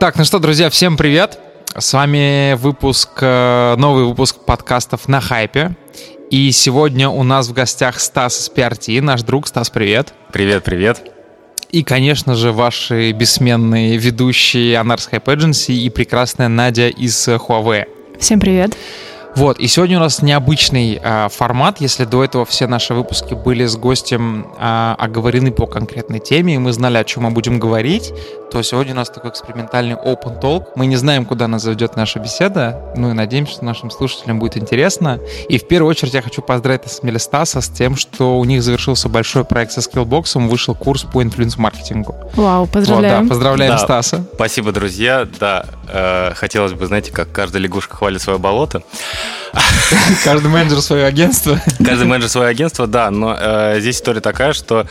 Так, ну что, друзья, всем привет. С вами выпуск, э, новый выпуск подкастов на хайпе. И сегодня у нас в гостях Стас из PRT, наш друг. Стас, привет. Привет, привет. И, конечно же, ваши бессменные ведущие Анарс Hype Agency и прекрасная Надя из Huawei. Всем привет. Вот, и сегодня у нас необычный э, формат. Если до этого все наши выпуски были с гостем э, оговорены по конкретной теме, и мы знали, о чем мы будем говорить, то сегодня у нас такой экспериментальный open talk. Мы не знаем, куда нас заведет наша беседа, ну и надеемся, что нашим слушателям будет интересно. И в первую очередь я хочу поздравить Смелестаса с тем, что у них завершился большой проект со Skillbox, вышел курс по инфлюенс-маркетингу. Вау, поздравляем. Вот, да, поздравляем да, Стаса. Спасибо, друзья. Да, э, хотелось бы, знаете, как каждая лягушка хвалит свое болото. Каждый менеджер свое агентство. Каждый менеджер свое агентство, да. Но э, здесь история такая, что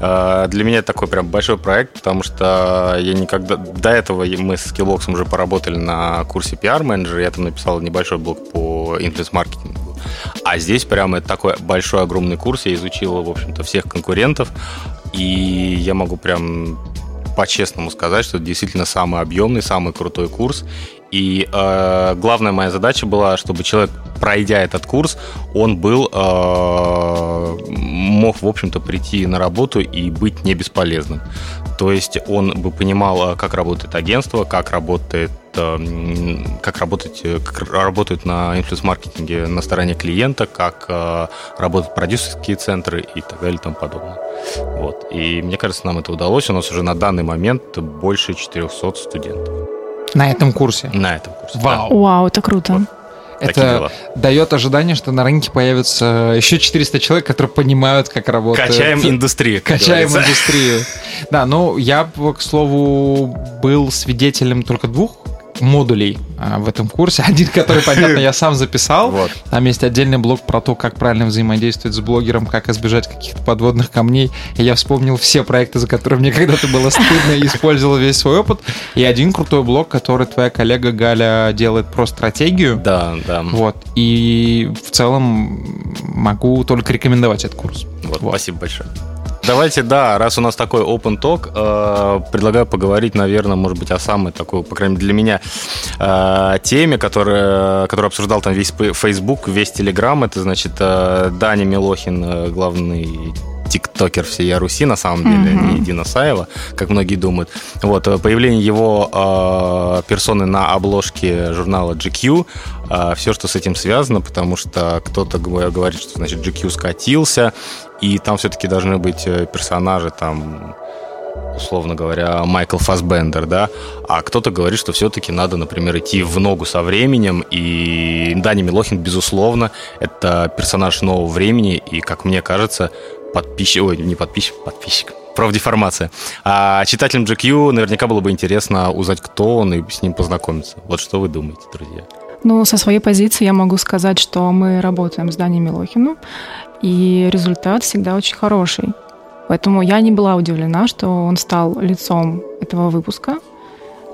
э, для меня это такой прям большой проект, потому что я никогда... До этого мы с Skillbox уже поработали на курсе PR-менеджера, я там написал небольшой блок по инфлюенс-маркетингу. А здесь прямо это такой большой, огромный курс. Я изучил, в общем-то, всех конкурентов. И я могу прям по-честному сказать, что это действительно самый объемный, самый крутой курс. И э, главная моя задача была, чтобы человек, пройдя этот курс, он был э, мог, в общем-то, прийти на работу и быть не бесполезным. То есть он бы понимал, э, как работает агентство, как работает э, как работать, э, как работают на инфлюенс-маркетинге на стороне клиента, как работают продюсерские центры и так далее и тому подобное. Вот. И мне кажется, нам это удалось. У нас уже на данный момент больше 400 студентов. На этом курсе? На этом курсе. Вау. Да. Вау, это круто. Вот. Это дает ожидание, что на рынке появится еще 400 человек, которые понимают, как работает. Качаем индустрию. Качаем говорится. индустрию. Да, ну я, к слову, был свидетелем только двух модулей а, в этом курсе. Один, который, понятно, я сам записал. Вот. Там есть отдельный блок про то, как правильно взаимодействовать с блогером, как избежать каких-то подводных камней. И я вспомнил все проекты, за которые мне когда-то было стыдно, и использовал весь свой опыт. И один крутой блок, который твоя коллега Галя делает про стратегию. Да, да. Вот. И в целом могу только рекомендовать этот курс. Вот, вот. Спасибо большое. Давайте, да, раз у нас такой open talk, э, предлагаю поговорить, наверное, может быть, о самой такой, по крайней мере, для меня э, теме, которая, которую обсуждал там весь Facebook, весь Telegram. Это, значит, э, Даня Милохин, главный тиктокер всей Руси, на самом деле, mm-hmm. не Дина Саева, как многие думают. Вот, появление его э, персоны на обложке журнала GQ, э, все, что с этим связано, потому что кто-то говорит, что, значит, GQ скатился, и там все-таки должны быть э, персонажи, там, условно говоря, Майкл Фасбендер, да, а кто-то говорит, что все-таки надо, например, идти в ногу со временем, и Дани Милохин, безусловно, это персонаж нового времени, и, как мне кажется, подписчик, ой, не подписчик, подписчик, профдеформация. А читателям GQ наверняка было бы интересно узнать, кто он, и с ним познакомиться. Вот что вы думаете, друзья? Ну, со своей позиции я могу сказать, что мы работаем с Даней Милохиным, и результат всегда очень хороший. Поэтому я не была удивлена, что он стал лицом этого выпуска.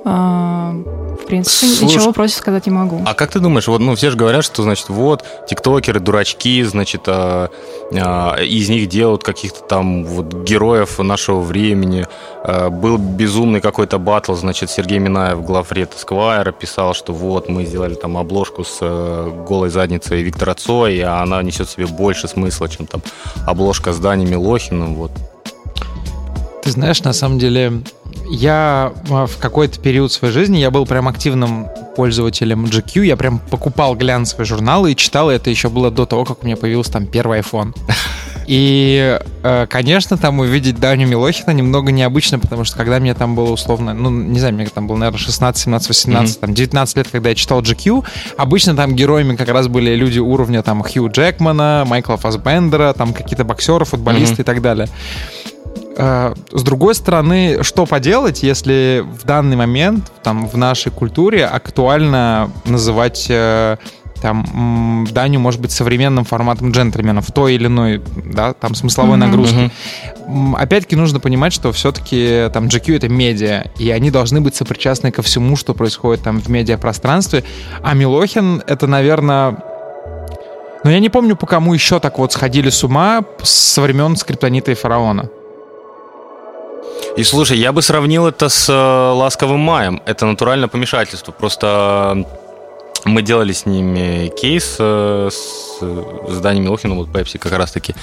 А, в принципе, Слушай, ничего против сказать не могу. А как ты думаешь, вот, ну, все же говорят, что, значит, вот, тиктокеры, дурачки, значит, а, а, из них делают каких-то там вот героев нашего времени. А, был безумный какой-то батл, значит, Сергей Минаев, главред Эсквайра, писал, что вот, мы сделали там обложку с э, голой задницей Виктора Цоя, а она несет в себе больше смысла, чем там обложка с Даней Милохиным, вот. Ты знаешь, на самом деле, я а, в какой-то период своей жизни я был прям активным пользователем GQ. Я прям покупал глянцевые журналы и читал. Это еще было до того, как у меня появился там первый iPhone. И, э, конечно, там увидеть Даню Милохина немного необычно, потому что когда мне там было условно, ну, не знаю, мне там было, наверное, 16, 17, 18, mm-hmm. там, 19 лет, когда я читал GQ, обычно там героями как раз были люди уровня там Хью Джекмана, Майкла Фасбендера, там какие-то боксеры, футболисты mm-hmm. и так далее. Э, с другой стороны, что поделать, если в данный момент там в нашей культуре актуально называть э, там Даню, может быть, современным форматом джентльменов в той или иной, да, там смысловой mm-hmm. нагрузки. Mm-hmm. Опять-таки нужно понимать, что все-таки там GQ это медиа, и они должны быть сопричастны ко всему, что происходит там в медиапространстве. А Милохин это, наверное, ну, я не помню, по кому еще так вот сходили с ума со времен скриптонита и фараона. И слушай, я бы сравнил это с э, ласковым маем. Это натуральное помешательство. Просто мы делали с ними кейс э, с, с Даней Милохиным, вот Пепси как раз таки.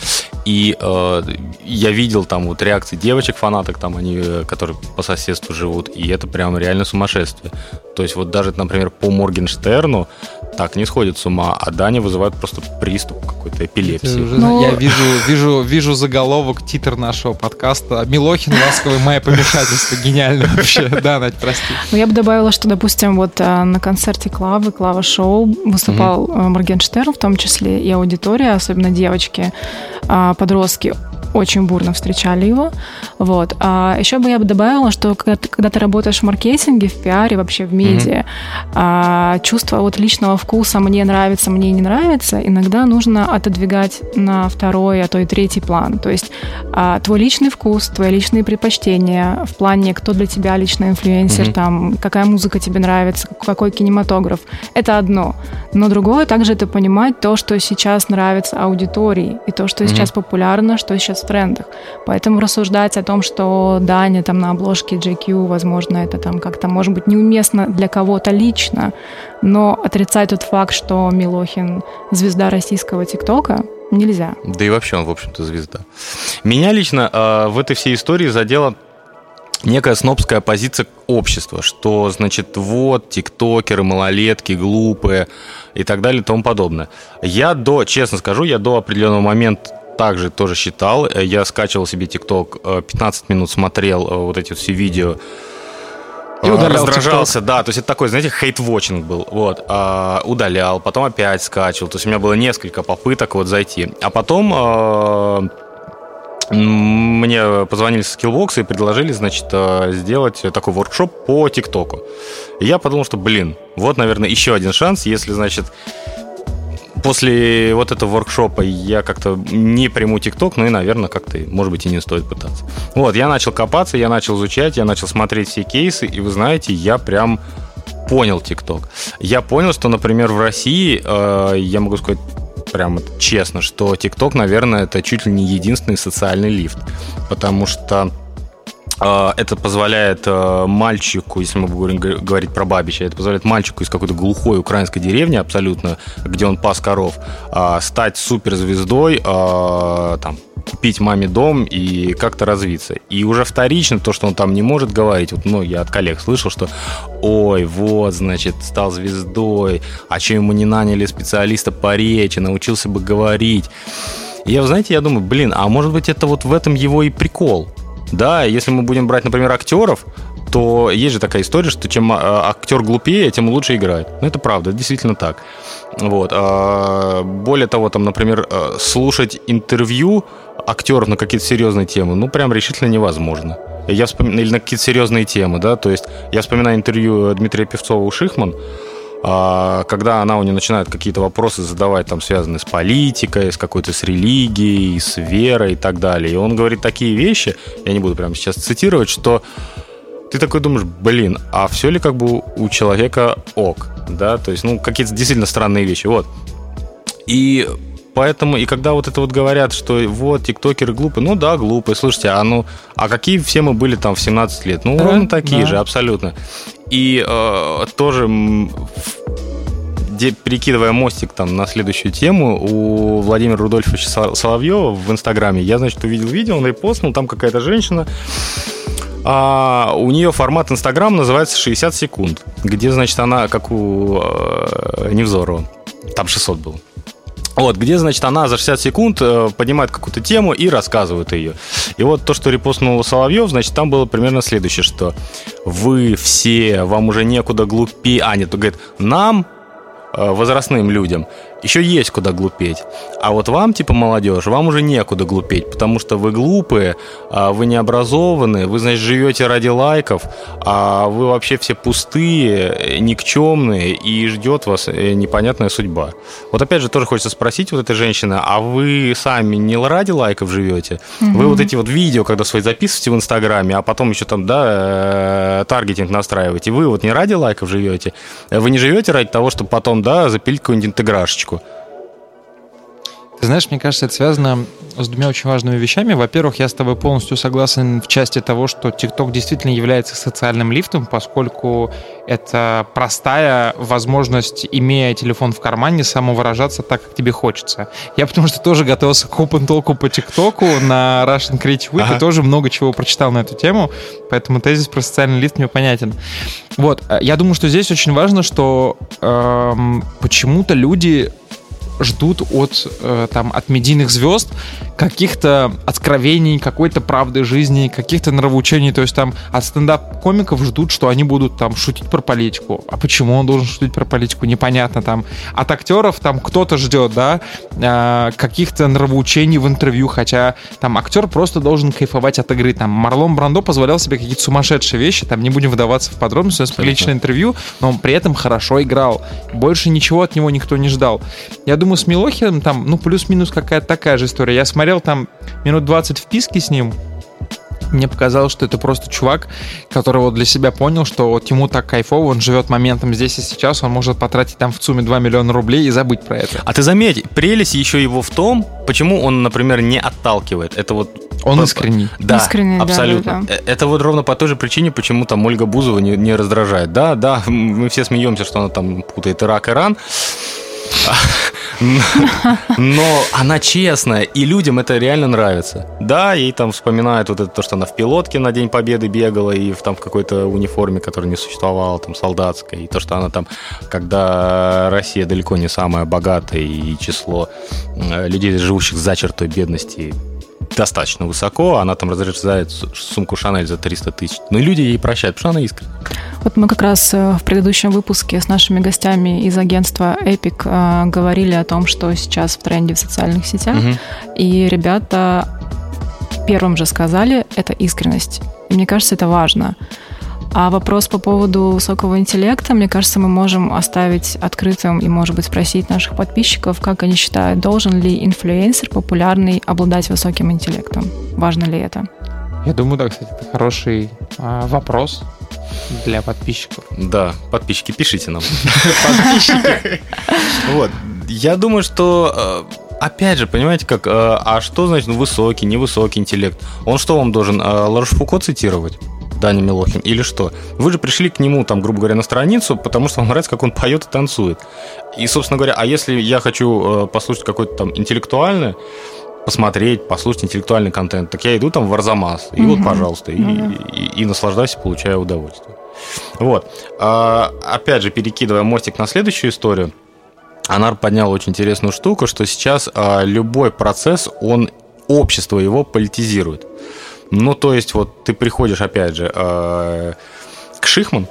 И э, я видел там вот реакции девочек, фанаток, там они, э, которые по соседству живут, и это прям реально сумасшествие. То есть вот даже, например, по Моргенштерну так не сходит с ума, а Даня вызывает просто приступ какой-то эпилепсии. Уже, ну... Я вижу, вижу, вижу заголовок, титр нашего подкаста. Милохин, ласковый мое помешательство. Гениально вообще. Да, Надь, прости. Ну, я бы добавила, что, допустим, вот э, на концерте Клавы, Клава Шоу выступал угу. Моргенштерн в том числе, и аудитория, особенно девочки, а, подростки, очень бурно встречали его. Вот. А еще бы я бы добавила, что когда ты, когда ты работаешь в маркетинге, в пиаре, вообще в медиа, mm-hmm. а, чувство вот личного вкуса «мне нравится, мне не нравится» иногда нужно отодвигать на второй, а то и третий план. То есть а, твой личный вкус, твои личные предпочтения в плане, кто для тебя личный инфлюенсер, mm-hmm. там, какая музыка тебе нравится, какой кинематограф, это одно. Но другое также это понимать то, что сейчас нравится аудитории, и то, что mm-hmm. сейчас популярно, что сейчас трендах. Поэтому рассуждать о том, что Даня там на обложке JQ, возможно, это там как-то может быть неуместно для кого-то лично, но отрицать тот факт, что Милохин звезда российского ТикТока, нельзя. Да и вообще он, в общем-то, звезда. Меня лично э, в этой всей истории задела некая снобская позиция общества, что, значит, вот, тиктокеры, малолетки, глупые и так далее и тому подобное. Я до, честно скажу, я до определенного момента также тоже считал. Я скачивал себе ТикТок, 15 э, минут смотрел э, вот эти все видео. И удалял раздражался, TikTok. да, то есть это такой, знаете, хейт-вотчинг был, вот, а, удалял, потом опять скачивал, то есть у меня было несколько попыток вот зайти, а потом а, мне позвонили с Skillbox и предложили, значит, сделать такой воркшоп по ТикТоку. И я подумал, что, блин, вот, наверное, еще один шанс, если, значит, после вот этого воркшопа я как-то не приму ТикТок, ну и, наверное, как-то, может быть, и не стоит пытаться. Вот, я начал копаться, я начал изучать, я начал смотреть все кейсы, и вы знаете, я прям понял ТикТок. Я понял, что, например, в России, э, я могу сказать прямо честно, что ТикТок, наверное, это чуть ли не единственный социальный лифт, потому что это позволяет э, мальчику, если мы будем говорить про Бабича, это позволяет мальчику из какой-то глухой украинской деревни абсолютно, где он пас коров, а, стать суперзвездой, а, там, купить маме дом и как-то развиться. И уже вторично то, что он там не может говорить, вот, ну, я от коллег слышал, что ой, вот, значит, стал звездой, а что ему не наняли специалиста по речи, научился бы говорить. Я, знаете, я думаю, блин, а может быть это вот в этом его и прикол – да, если мы будем брать, например, актеров, то есть же такая история, что чем а, актер глупее, тем лучше играет. Ну, это правда, это действительно так. Вот. А, более того, там, например, а, слушать интервью актеров на какие-то серьезные темы, ну, прям решительно невозможно. Я вспоминаю, или на какие-то серьезные темы, да, то есть я вспоминаю интервью Дмитрия Певцова у Шихман, когда она у нее начинает какие-то вопросы задавать, там, связанные с политикой, с какой-то с религией, с верой и так далее. И он говорит такие вещи, я не буду прямо сейчас цитировать, что ты такой думаешь, блин, а все ли как бы у человека ок, да, то есть, ну, какие-то действительно странные вещи, вот. И поэтому, и когда вот это вот говорят, что вот, тиктокеры глупые, ну да, глупые, слушайте, а ну, а какие все мы были там в 17 лет? Ну, ровно такие да. же, абсолютно. И э, тоже где, перекидывая мостик там на следующую тему, у Владимира Рудольфовича Соловьева в Инстаграме, я, значит, увидел видео, он репостнул, там какая-то женщина, а у нее формат Инстаграм называется 60 секунд, где, значит, она, как у э, Невзорова, там 600 было. Вот, где, значит, она за 60 секунд э, поднимает какую-то тему и рассказывает ее. И вот то, что репостнул Соловьев, значит, там было примерно следующее, что вы все, вам уже некуда глупее... А, нет, говорит, нам, э, возрастным людям, еще есть куда глупеть. А вот вам, типа молодежь, вам уже некуда глупеть, потому что вы глупые, а вы не образованные, вы, значит, живете ради лайков, а вы вообще все пустые, никчемные, и ждет вас э, непонятная судьба. Вот опять же тоже хочется спросить вот этой женщины, а вы сами не ради лайков живете? Угу. Вы вот эти вот видео, когда свои записываете в Инстаграме, а потом еще там, да, э, таргетинг настраиваете, вы вот не ради лайков живете? Вы не живете ради того, чтобы потом, да, запилить какую-нибудь интеграшечку? Ты знаешь, мне кажется, это связано с двумя очень важными вещами. Во-первых, я с тобой полностью согласен в части того, что TikTok действительно является социальным лифтом, поскольку это простая возможность, имея телефон в кармане, самовыражаться так, как тебе хочется. Я потому что тоже готовился к open talk по TikTok на Russian Creative Week ага. и тоже много чего прочитал на эту тему, поэтому тезис про социальный лифт мне понятен. Вот, э, я думаю, что здесь очень важно, что эм, почему-то люди ждут от, э, там, от медийных звезд каких-то откровений, какой-то правды жизни, каких-то нравоучений. То есть там от стендап-комиков ждут, что они будут там шутить про политику. А почему он должен шутить про политику, непонятно там. От актеров там кто-то ждет, да, э, каких-то нравоучений в интервью, хотя там актер просто должен кайфовать от игры. Там Марлон Брандо позволял себе какие-то сумасшедшие вещи, там не будем вдаваться в подробности, у нас приличное интервью, но он при этом хорошо играл. Больше ничего от него никто не ждал. Я думаю, с Милохиным там, ну, плюс-минус какая-то такая же история. Я смотрел там минут 20 в писке с ним, мне показалось, что это просто чувак, который вот для себя понял, что вот ему так кайфово, он живет моментом здесь и сейчас, он может потратить там в ЦУМе 2 миллиона рублей и забыть про это. А ты заметь, прелесть еще его в том, почему он, например, не отталкивает. Это вот... Он искренний. Да, искренний, абсолютно. Да, да, да. Это вот ровно по той же причине, почему там Ольга Бузова не, не раздражает. Да, да, мы все смеемся, что она там путает Ирак, Иран. Но она честная, и людям это реально нравится. Да, ей там вспоминают вот это то, что она в пилотке на День Победы бегала и в, там в какой-то униформе, которая не существовала, там солдатской, и то, что она там, когда Россия далеко не самая богатая и число э, людей, живущих за чертой бедности достаточно высоко, она там разрезает сумку Шанель за 300 тысяч. Но люди ей прощают, потому что она искренняя. Вот мы как раз э, в предыдущем выпуске с нашими гостями из агентства Epic э, говорили о том, что сейчас в тренде в социальных сетях. Угу. И ребята первым же сказали, это искренность. И мне кажется, это важно. А вопрос по поводу высокого интеллекта, мне кажется, мы можем оставить открытым и, может быть, спросить наших подписчиков, как они считают, должен ли инфлюенсер популярный обладать высоким интеллектом? Важно ли это? Я думаю, да, кстати, это хороший а, вопрос для подписчиков. Да, подписчики, пишите нам. Подписчики. Вот. Я думаю, что э, опять же, понимаете, как, э, а что значит высокий, невысокий интеллект? Он что вам должен, э, Ларш Фуко цитировать? Даня Милохин, или что? Вы же пришли к нему, там, грубо говоря, на страницу, потому что вам нравится, как он поет и танцует. И, собственно говоря, а если я хочу э, послушать какой-то там интеллектуальный, посмотреть, послушать интеллектуальный контент, так я иду там в Арзамас, и угу. вот, пожалуйста, и, угу. и, и, и наслаждаюсь, получаю удовольствие. Вот. А, опять же, перекидывая мостик на следующую историю, Анар поднял очень интересную штуку, что сейчас а, любой процесс, он общество его политизирует. Ну, то есть, вот ты приходишь, опять же, э, к Шихман,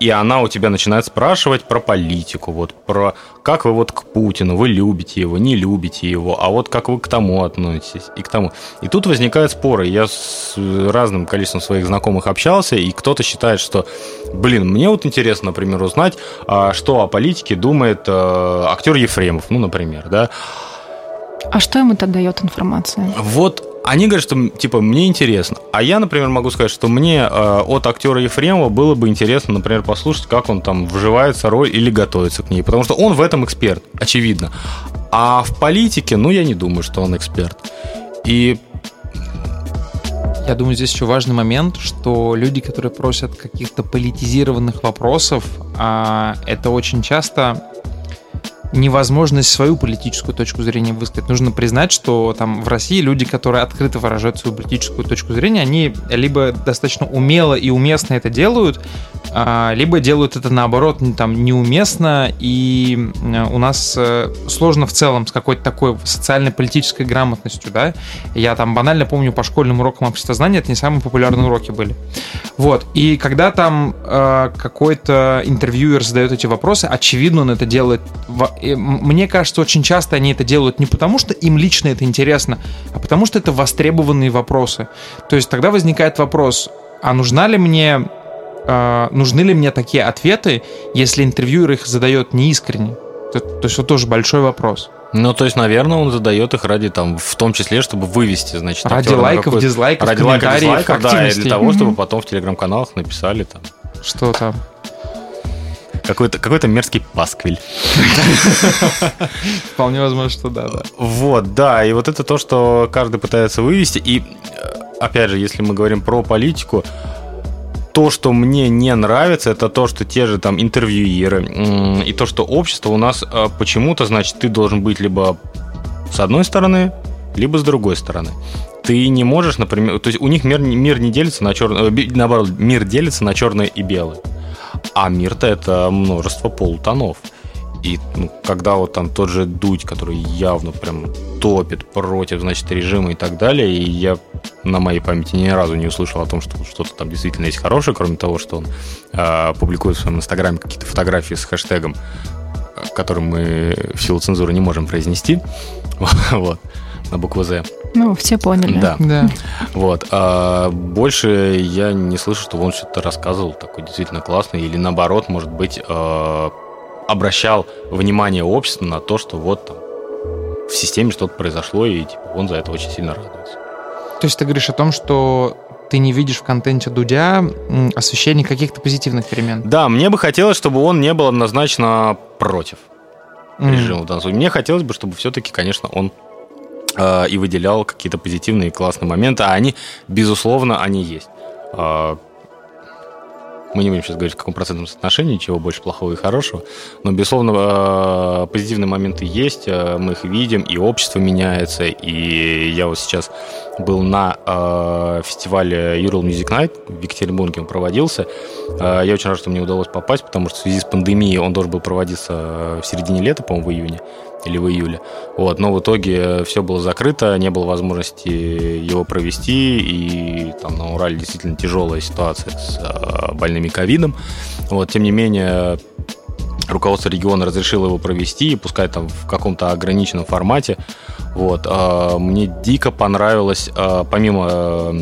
и она у тебя начинает спрашивать про политику, вот про как вы вот к Путину, вы любите его, не любите его, а вот как вы к тому относитесь и к тому. И тут возникают споры. Я с разным количеством своих знакомых общался, и кто-то считает, что, блин, мне вот интересно, например, узнать, а что о политике думает э, актер Ефремов, ну, например, да. А что ему тогда дает информация? Вот они говорят, что типа мне интересно. А я, например, могу сказать, что мне э, от актера Ефремова было бы интересно, например, послушать, как он там вживается роль или готовится к ней. Потому что он в этом эксперт, очевидно. А в политике, ну, я не думаю, что он эксперт. И я думаю, здесь еще важный момент, что люди, которые просят каких-то политизированных вопросов, а, это очень часто невозможность свою политическую точку зрения высказать. Нужно признать, что там в России люди, которые открыто выражают свою политическую точку зрения, они либо достаточно умело и уместно это делают, а, либо делают это наоборот там неуместно, и у нас э, сложно в целом с какой-то такой социально-политической грамотностью, да. Я там банально помню по школьным урокам обществознания, это не самые популярные уроки были. Вот, и когда там э, какой-то интервьюер задает эти вопросы, очевидно, он это делает мне кажется, очень часто они это делают не потому, что им лично это интересно, а потому что это востребованные вопросы. То есть тогда возникает вопрос, а нужна ли мне, э, нужны ли мне такие ответы, если интервьюер их задает неискренне? То, то есть это тоже большой вопрос. Ну, то есть, наверное, он задает их ради, там, в том числе, чтобы вывести, значит, ради лайков, дизлайков, ради лайков, дизлайков, да, и для того, чтобы потом в телеграм-каналах написали там. Что там? Какой-то какой мерзкий пасквиль. Вполне возможно, что да, да. Вот, да, и вот это то, что каждый пытается вывести. И, опять же, если мы говорим про политику, то, что мне не нравится, это то, что те же там интервьюеры и то, что общество у нас э, почему-то, значит, ты должен быть либо с одной стороны, либо с другой стороны. Ты не можешь, например, то есть у них мир, мир не делится на черное, э, наоборот, мир делится на черное и белое. А мир-то это множество полутонов. И ну, когда вот там тот же Дудь, который явно прям топит против, значит, режима и так далее, и я на моей памяти ни разу не услышал о том, что что-то там действительно есть хорошее, кроме того, что он э, публикует в своем инстаграме какие-то фотографии с хэштегом, который мы в силу цензуры не можем произнести, вот, на букву «З». Ну, все поняли. Да. да. Вот. А больше я не слышу, чтобы он что-то рассказывал такой действительно классный, или наоборот, может быть, э, обращал внимание общества на то, что вот там в системе что-то произошло, и типа, он за это очень сильно радуется. То есть ты говоришь о том, что ты не видишь в контенте Дудя освещение каких-то позитивных перемен? Да, мне бы хотелось, чтобы он не был однозначно против mm. режима в данном случае. Мне хотелось бы, чтобы все-таки, конечно, он и выделял какие-то позитивные классные моменты, а они, безусловно, они есть. Э, мы не будем сейчас говорить, в каком процентном соотношении, чего больше плохого и хорошего. Но, безусловно, э, позитивные моменты есть, э, мы их видим, и общество меняется. И я вот сейчас был на э, фестивале Ural Music Night в Екатеринбурге, он проводился. Я очень рад, что мне удалось попасть, потому что в связи с пандемией он должен был проводиться в середине лета, по-моему, в июне или в июле. Вот, но в итоге все было закрыто, не было возможности его провести, и там на Урале действительно тяжелая ситуация с э, больными ковидом. Вот, тем не менее, руководство региона разрешило его провести, пускай там в каком-то ограниченном формате. Вот, э, мне дико понравилось, э, помимо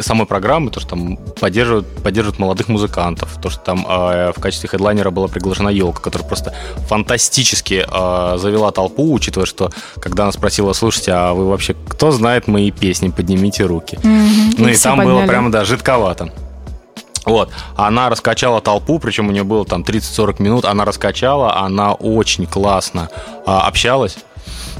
самой программы, то, что там поддерживают, поддерживают молодых музыкантов, то, что там э, в качестве хедлайнера была приглашена елка, которая просто фантастически э, завела толпу, учитывая, что когда она спросила, слушайте, а вы вообще кто знает мои песни, поднимите руки. Mm-hmm. Ну и, и там подняли. было прямо, да, жидковато. Вот, она раскачала толпу, причем у нее было там 30-40 минут, она раскачала, она очень классно а, общалась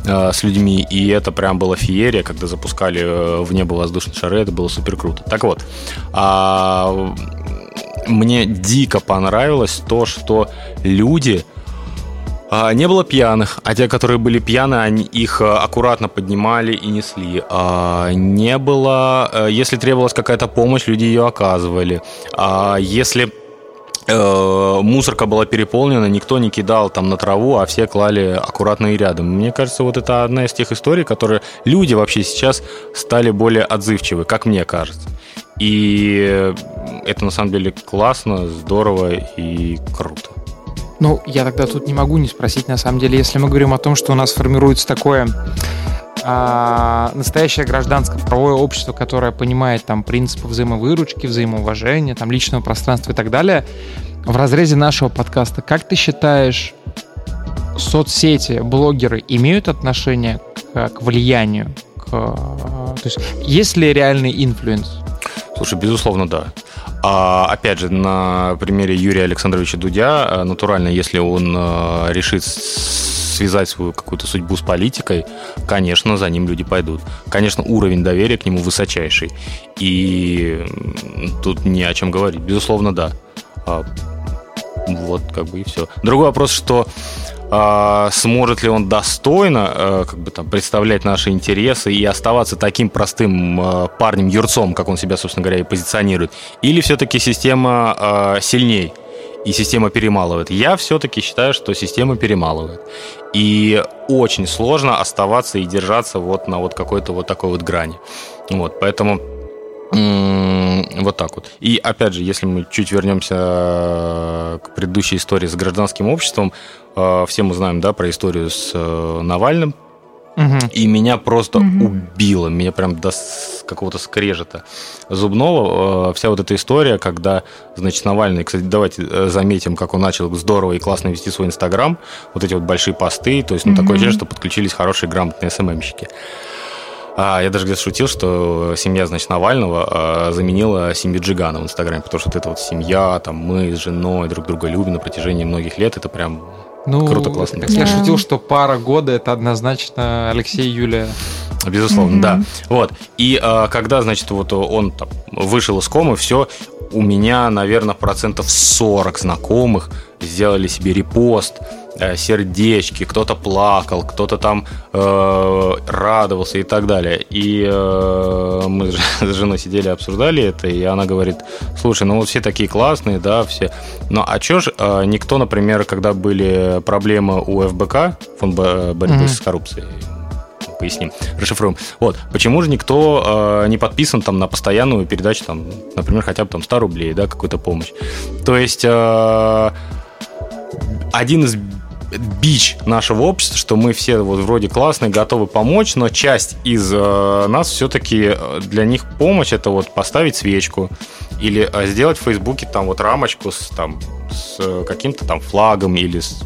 с людьми, и это прям была феерия, когда запускали э, в небо воздушные шары, это было супер круто. Так вот, а, мне дико понравилось то, что люди а, не было пьяных, а те, которые были пьяны, они их э, аккуратно поднимали и несли. А, не было, если требовалась какая-то помощь, люди ее оказывали. А, если Э, мусорка была переполнена, никто не кидал там на траву, а все клали аккуратно и рядом. Мне кажется, вот это одна из тех историй, которые люди вообще сейчас стали более отзывчивы, как мне кажется. И это на самом деле классно, здорово и круто. Ну, я тогда тут не могу не спросить, на самом деле, если мы говорим о том, что у нас формируется такое а, настоящее гражданское правовое общество, которое понимает там принципы взаимовыручки, взаимоуважения, там личного пространства и так далее, в разрезе нашего подкаста, как ты считаешь, соцсети, блогеры имеют отношение к, к влиянию? К, то есть есть ли реальный influence? Слушай, безусловно, да. А, опять же, на примере Юрия Александровича Дудя, э, натурально, если он э, решит связать свою какую-то судьбу с политикой, конечно, за ним люди пойдут. Конечно, уровень доверия к нему высочайший. И тут не о чем говорить. Безусловно, да. А, вот, как бы и все. Другой вопрос, что а, сможет ли он достойно а, как бы там представлять наши интересы и оставаться таким простым а, парнем юрцом, как он себя, собственно говоря, и позиционирует, или все-таки система а, сильней и система перемалывает. Я все-таки считаю, что система перемалывает. И очень сложно оставаться и держаться вот на вот какой-то вот такой вот грани. Вот, поэтому вот так вот. И опять же, если мы чуть вернемся э, к предыдущей истории с гражданским обществом, э, все мы знаем, да, про историю с э, Навальным, Угу. И меня просто угу. убило, меня прям до какого-то скрежета зубного. Э, вся вот эта история, когда, значит, Навальный, кстати, давайте э, заметим, как он начал здорово и классно вести свой Инстаграм, вот эти вот большие посты, то есть, ну, угу. такое ощущение, что подключились хорошие грамотные СММщики. А, я даже где-то шутил, что семья, значит, Навального а, заменила семью Джигана в Инстаграме, потому что вот эта вот семья, там, мы с женой друг друга любим на протяжении многих лет, это прям ну, круто, классно. Так я шутил, что пара года это однозначно Алексей и Юлия. Безусловно, mm-hmm. да. Вот. И а, когда, значит, вот он там, вышел из комы, все, у меня, наверное, процентов 40 знакомых сделали себе репост, сердечки, кто-то плакал, кто-то там э, радовался и так далее. И э, мы с женой сидели, обсуждали это, и она говорит, слушай, ну вот все такие классные, да, все. Ну а чё ж э, никто, например, когда были проблемы у ФБК, фонд борьбы mm-hmm. с коррупцией, поясним, расшифруем. Вот, почему же никто э, не подписан там на постоянную передачу, там, например, хотя бы там 100 рублей, да, какую-то помощь. То есть э, один из бич нашего общества, что мы все вот вроде классные, готовы помочь, но часть из э, нас все-таки э, для них помощь это вот поставить свечку или э, сделать в Фейсбуке там вот рамочку с там с э, каким-то там флагом или с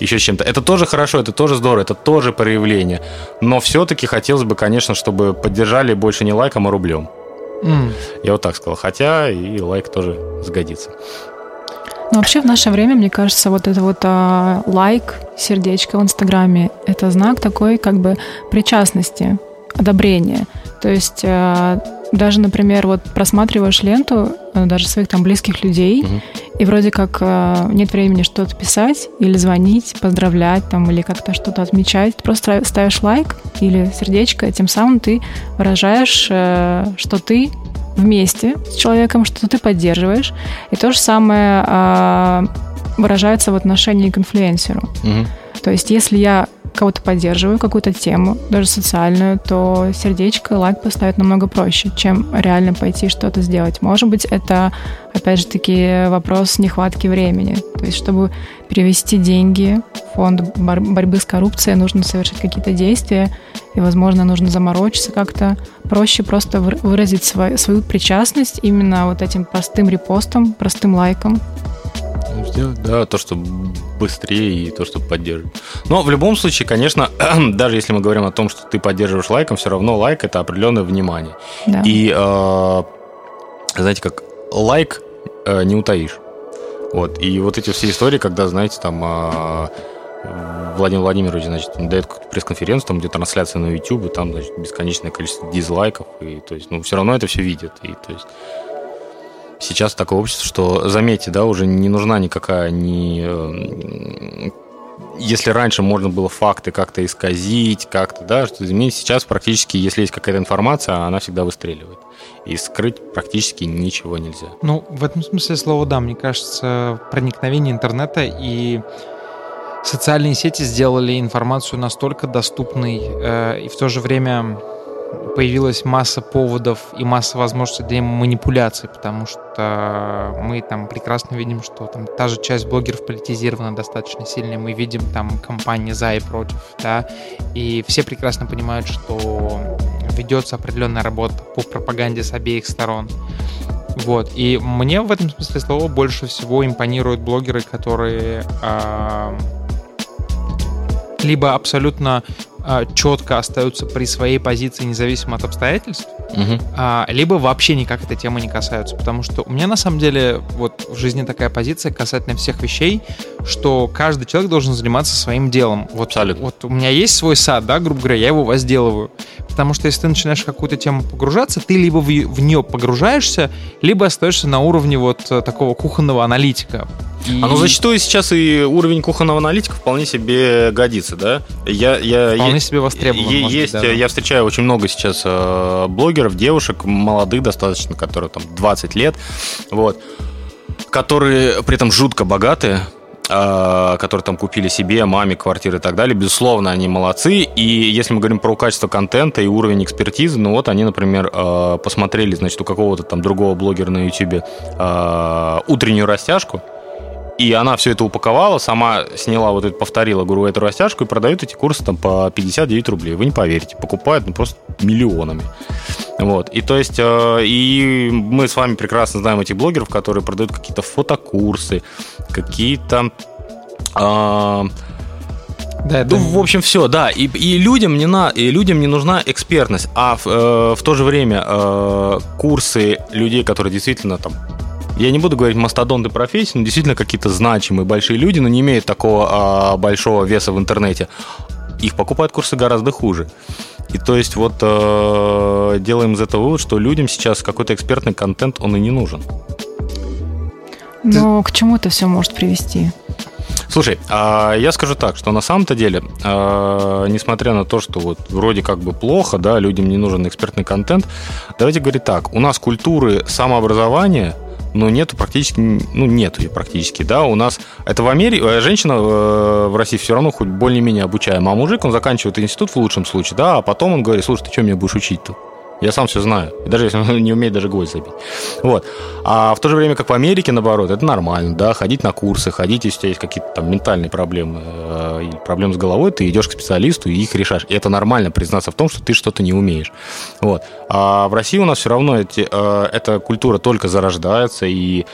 еще чем-то. Это тоже хорошо, это тоже здорово, это тоже проявление. Но все-таки хотелось бы, конечно, чтобы поддержали больше не лайком, а рублем. Mm. Я вот так сказал. Хотя и лайк тоже сгодится. Ну, вообще в наше время, мне кажется, вот это вот а, лайк, сердечко в Инстаграме, это знак такой как бы причастности, одобрения. То есть а, даже, например, вот просматриваешь ленту а, даже своих там близких людей, угу и вроде как э, нет времени что-то писать или звонить, поздравлять там или как-то что-то отмечать. Просто ставишь лайк или сердечко, и тем самым ты выражаешь, э, что ты вместе с человеком, что ты поддерживаешь. И то же самое э, выражается в отношении к инфлюенсеру. Угу. То есть, если я кого-то поддерживаю, какую-то тему, даже социальную, то сердечко, лайк поставить намного проще, чем реально пойти что-то сделать. Может быть, это, опять же таки, вопрос нехватки времени. То есть, чтобы перевести деньги в фонд бор- борьбы с коррупцией, нужно совершить какие-то действия, и, возможно, нужно заморочиться как-то. Проще просто выразить свою, свою причастность именно вот этим простым репостом, простым лайком сделать, да, то, что быстрее и то, что поддерживает. Но в любом случае, конечно, даже если мы говорим о том, что ты поддерживаешь лайком, все равно лайк это определенное внимание. Да. И э, знаете, как лайк э, не утаишь. Вот. И вот эти все истории, когда, знаете, там э, Владимир Владимирович, значит, дает пресс-конференцию, там где трансляция на YouTube, там, значит, бесконечное количество дизлайков, и, то есть, ну, все равно это все видят, и, то есть, сейчас такое общество, что, заметьте, да, уже не нужна никакая ни... Э, если раньше можно было факты как-то исказить, как-то, да, что изменить, сейчас практически, если есть какая-то информация, она всегда выстреливает. И скрыть практически ничего нельзя. Ну, в этом смысле слова да, мне кажется, проникновение интернета и социальные сети сделали информацию настолько доступной э, и в то же время появилась масса поводов и масса возможностей для манипуляций, потому что мы там прекрасно видим, что там та же часть блогеров политизирована достаточно сильно, мы видим там компании за и против, да, и все прекрасно понимают, что ведется определенная работа по пропаганде с обеих сторон. Вот. И мне в этом смысле слова больше всего импонируют блогеры, которые э, либо абсолютно четко остаются при своей позиции независимо от обстоятельств, угу. либо вообще никак эта тема не касаются. Потому что у меня на самом деле вот в жизни такая позиция касательно всех вещей, что каждый человек должен заниматься своим делом. Вот, Абсолютно. вот у меня есть свой сад, да, грубо говоря, я его возделываю. Потому что если ты начинаешь в какую-то тему погружаться, ты либо в, в нее погружаешься, либо остаешься на уровне вот э, такого кухонного аналитика. И... А ну зачастую сейчас и уровень кухонного аналитика вполне себе годится, да? Я, я, вполне я, себе востребован. Е- есть, быть, да. я встречаю очень много сейчас э, блогеров, девушек, молодых достаточно, которые там 20 лет, вот, которые при этом жутко богатые, которые там купили себе, маме квартиры и так далее, безусловно, они молодцы. И если мы говорим про качество контента и уровень экспертизы, ну вот они, например, э, посмотрели, значит, у какого-то там другого блогера на YouTube э, утреннюю растяжку, и она все это упаковала, сама сняла вот это, повторила, говорю, эту растяжку и продают эти курсы там по 59 рублей. Вы не поверите, покупают ну, просто миллионами. Вот. И то есть, э, и мы с вами прекрасно знаем этих блогеров, которые продают какие-то фотокурсы, какие-то... Э, Да, это... Ну, в общем, все, да. И, и, людям не на, и людям не нужна экспертность, а в, э, в то же время э, курсы людей, которые действительно там я не буду говорить мастодонты профессии, но действительно какие-то значимые большие люди, но не имеют такого а, большого веса в интернете. Их покупают курсы гораздо хуже. И то есть вот э, делаем из этого вывод, что людям сейчас какой-то экспертный контент, он и не нужен. Но Ты... к чему это все может привести? Слушай, а я скажу так, что на самом-то деле, а, несмотря на то, что вот вроде как бы плохо, да, людям не нужен экспертный контент, давайте говорить так, у нас культуры самообразования но нету практически, ну, нету ее практически, да, у нас, это в Америке, э, женщина э, в России все равно хоть более-менее обучаема, а мужик, он заканчивает институт в лучшем случае, да, а потом он говорит, слушай, ты что меня будешь учить-то? Я сам все знаю. И даже если он не умеет даже гвоздь забить. Вот. А в то же время, как в Америке, наоборот, это нормально, да, ходить на курсы, ходить, если у тебя есть какие-то там ментальные проблемы э, проблемы с головой, ты идешь к специалисту и их решаешь. И это нормально признаться в том, что ты что-то не умеешь. Вот. А в России у нас все равно эти, э, эта культура только зарождается, и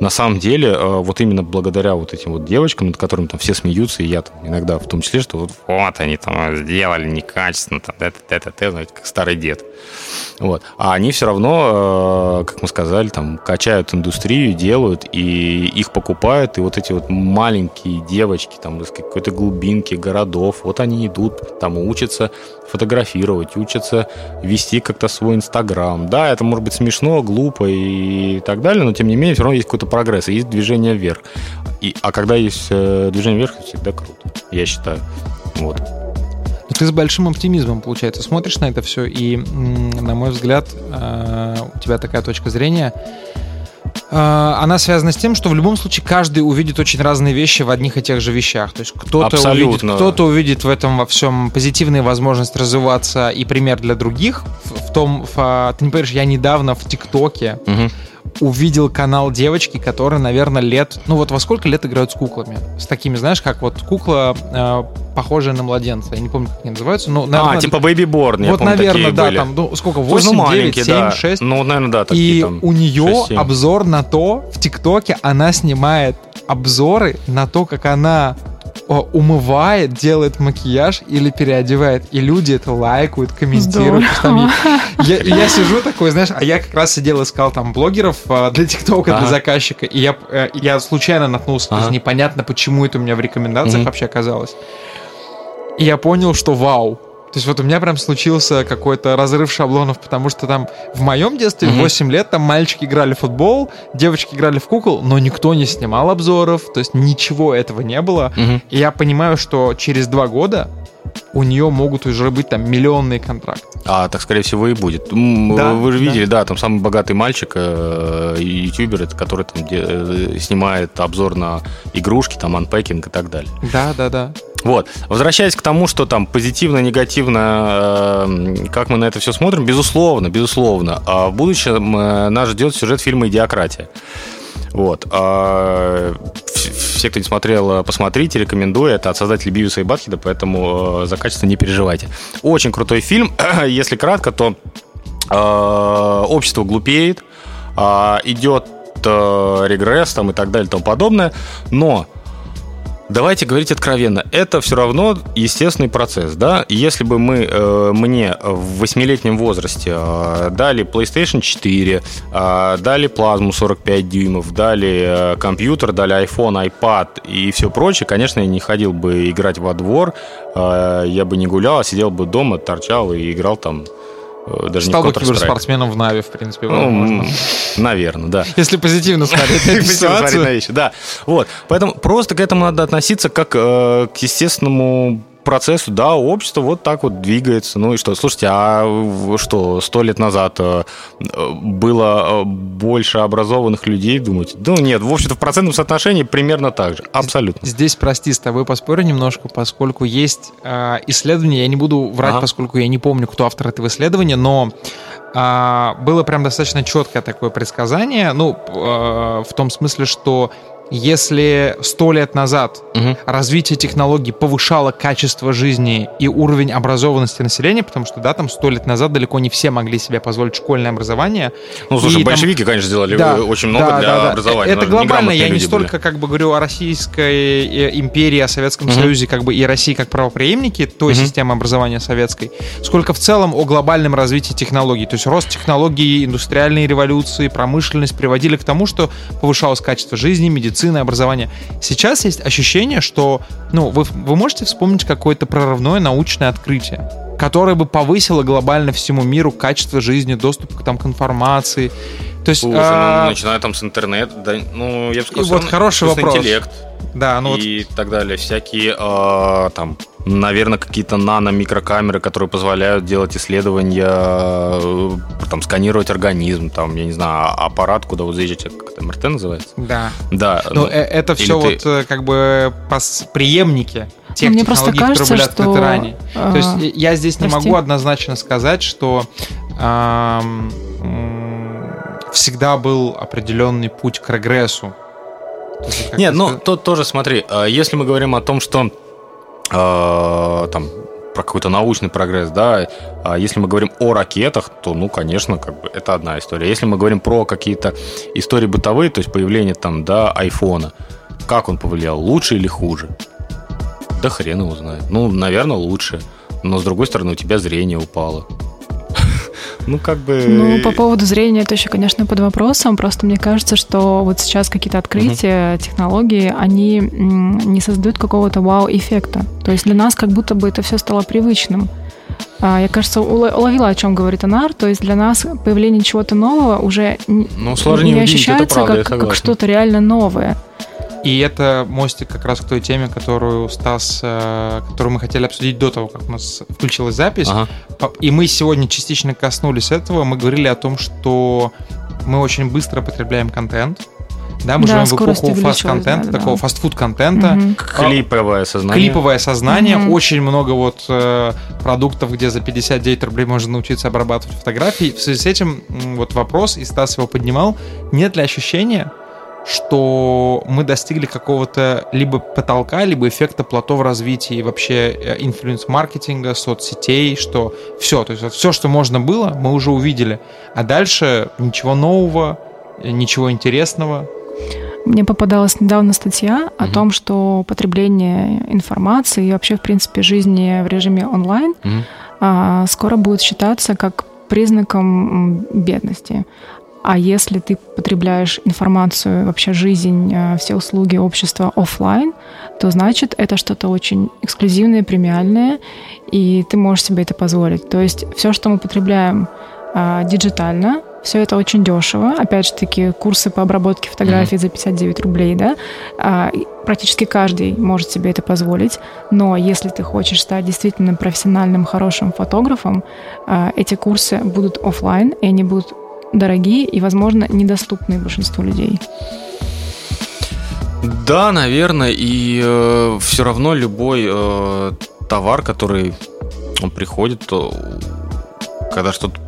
на самом деле, э, вот именно благодаря вот этим вот девочкам, над которыми там все смеются, и я там иногда в том числе, что вот, вот они там сделали некачественно, там, это, это, это, знаете, как старый дед. Вот. А они все равно, э, как мы сказали, там, качают индустрию, делают, и их покупают, и вот эти вот маленькие девочки там из какой-то глубинки городов, вот они идут, там учатся фотографировать, учатся вести как-то свой Инстаграм. Да, это может быть смешно, глупо и так далее, но тем не менее все равно есть какой-то прогресс, есть движение вверх. И, а когда есть э, движение вверх, это всегда круто, я считаю. Вот. Ну, ты с большим оптимизмом, получается, смотришь на это все, и, на мой взгляд, э, у тебя такая точка зрения, э, она связана с тем, что в любом случае каждый увидит очень разные вещи в одних и тех же вещах. То есть кто-то увидит, кто-то увидит в этом во всем позитивные возможности развиваться и пример для других. В, том, в, ты не понимаешь, я недавно в ТикТоке угу увидел канал девочки, которая, наверное, лет... Ну вот во сколько лет играют с куклами? С такими, знаешь, как вот кукла, э, похожая на младенца. Я не помню, как они называются. Но, наверное, а, типа Baby Born. Вот, помню, наверное, да, были. там, ну, сколько, 8, ну, 9, 7, да. 6. Ну, наверное, да. Такие, И там, у нее 6, обзор на то, в ТикТоке она снимает обзоры на то, как она умывает, делает макияж или переодевает. И люди это лайкают, комментируют. Там, я, я сижу такой, знаешь, а я как раз сидел искал там блогеров а, для ТикТока, ага. для заказчика, и я, э, я случайно наткнулся, ага. то есть непонятно, почему это у меня в рекомендациях mm-hmm. вообще оказалось. И я понял, что вау, то есть вот у меня прям случился какой-то разрыв шаблонов, потому что там в моем детстве, mm-hmm. 8 лет, там мальчики играли в футбол, девочки играли в кукол, но никто не снимал обзоров, то есть ничего этого не было. Mm-hmm. И я понимаю, что через два года у нее могут уже быть там миллионные контракты. А так, скорее всего, и будет. Да, Вы же видели, да, да там самый богатый мальчик, э, ютубер, который там э, снимает обзор на игрушки, там, анпекинг и так далее. Да, да, да. Вот. Возвращаясь к тому, что там позитивно, негативно, э, как мы на это все смотрим, безусловно, безусловно. А в будущем э, нас ждет сюжет фильма «Идиократия». Вот. А, все, кто не смотрел, посмотрите, рекомендую. Это от создателей Бивиса и Батхида, поэтому э, за качество не переживайте. Очень крутой фильм. Если кратко, то э, общество глупеет, э, идет регресс там, и так далее и тому подобное. Но Давайте говорить откровенно, это все равно естественный процесс, да? Если бы мы э, мне в восьмилетнем возрасте э, дали PlayStation 4, э, дали плазму 45 дюймов, дали э, компьютер, дали iPhone, iPad и все прочее, конечно, я не ходил бы играть во двор, э, я бы не гулял, а сидел бы дома, торчал и играл там даже Стал бы киберспортсменом в Нави, в принципе, ну, Наверное, да. Если позитивно смотреть на ситуацию. Да, вот. Поэтому просто к этому надо относиться как э, к естественному процессу, да, общество вот так вот двигается. Ну и что? Слушайте, а что, сто лет назад э, было э, больше образованных людей, думаете? Ну нет, в общем-то, в процентном соотношении примерно так же. Абсолютно. Здесь, прости, с тобой поспорю немножко, поскольку есть э, исследование, я не буду врать, ага. поскольку я не помню, кто автор этого исследования, но было прям достаточно четкое такое предсказание, ну, в том смысле, что если сто лет назад угу. развитие технологий повышало качество жизни и уровень образованности населения, потому что, да, там сто лет назад далеко не все могли себе позволить школьное образование. Ну, слушай, и, большевики, там, конечно, сделали да, очень много да, для да, образования. Это глобально, я не столько были. как бы говорю о Российской э, империи, о Советском угу. Союзе, как бы и России как правопреемники той угу. системы образования советской, сколько в целом о глобальном развитии технологий. То есть рост технологий, индустриальные революции, промышленность приводили к тому, что повышалось качество жизни, медицины, образования. Сейчас есть ощущение, что ну, вы, вы можете вспомнить какое-то прорывное научное открытие, которое бы повысило глобально всему миру качество жизни, доступ к, там, к информации. То есть, Слушай, а... ну, начиная там с интернета, да, ну, я бы сказал, и вот хороший вопрос. интеллект. Да, ну и вот... так далее. Всякие э, там наверное, какие-то нано-микрокамеры, которые позволяют делать исследования, э, там, сканировать организм, там, я не знаю, а, аппарат, куда вот заезжаете, как это, МРТ называется? Да. Да. Но ну, э, это все ты... вот э, как бы преемники тех Мне технологий, кажется, которые были открыты что... ранее. То есть я здесь Прости. не могу однозначно сказать, что эм, всегда был определенный путь к регрессу. Нет, ну, тут тоже смотри, если мы говорим о том, что э, там про какой-то научный прогресс, да, а если мы говорим о ракетах, то, ну, конечно, как бы это одна история. Если мы говорим про какие-то истории бытовые, то есть появление там, да, айфона, как он повлиял, лучше или хуже? Да хрен его знает. Ну, наверное, лучше. Но, с другой стороны, у тебя зрение упало. Ну, как бы... Ну, по поводу зрения это еще, конечно, под вопросом. Просто мне кажется, что вот сейчас какие-то открытия, угу. технологии, они не создают какого-то вау-эффекта. То есть для нас как будто бы это все стало привычным. А, я, кажется, уловила, о чем говорит Анар. То есть для нас появление чего-то нового уже ну, не, ощущается правда, как, как что-то реально новое. И это мостик как раз к той теме, которую Стас, э, которую мы хотели обсудить до того, как у нас включилась запись. Ага. И мы сегодня частично коснулись этого. Мы говорили о том, что мы очень быстро потребляем контент. Да, мы да, живем в эпоху фаст-контента, да, такого да. фастфуд-контента. Угу. Клиповое сознание. Клиповое сознание. Угу. Очень много вот э, продуктов, где за 59 рублей можно научиться обрабатывать фотографии. В связи с этим вот вопрос, и Стас его поднимал, нет ли ощущения, что мы достигли какого-то либо потолка, либо эффекта плато в развитии вообще э, инфлюенс-маркетинга, соцсетей, что все, то есть вот все, что можно было, мы уже увидели. А дальше ничего нового, э, ничего интересного. Мне попадалась недавно статья о mm том, что потребление информации и вообще, в принципе, жизни в режиме онлайн mm а, скоро будет считаться как признаком бедности. А если ты потребляешь информацию, вообще жизнь, э, все услуги общества офлайн, то значит это что-то очень эксклюзивное, премиальное, и ты можешь себе это позволить. То есть все, что мы потребляем а, диджитально, все это очень дешево. Опять же таки, курсы по обработке фотографий mm-hmm. за 59 рублей, да. А, практически каждый может себе это позволить. Но если ты хочешь стать действительно профессиональным, хорошим фотографом, а, эти курсы будут офлайн, и они будут дорогие и, возможно, недоступные большинству людей. Да, наверное, и э, все равно любой э, товар, который он приходит, когда что-то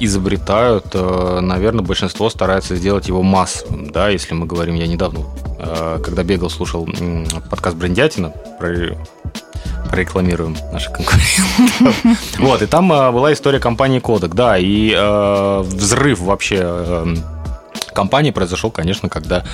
изобретают, э, наверное, большинство старается сделать его массовым, да, если мы говорим, я недавно, э, когда бегал, слушал э, подкаст Брендятина про рекламируем наших конкурентов. Вот, и там э, была история компании Kodak, да, и э, взрыв вообще э, компании произошел, конечно, когда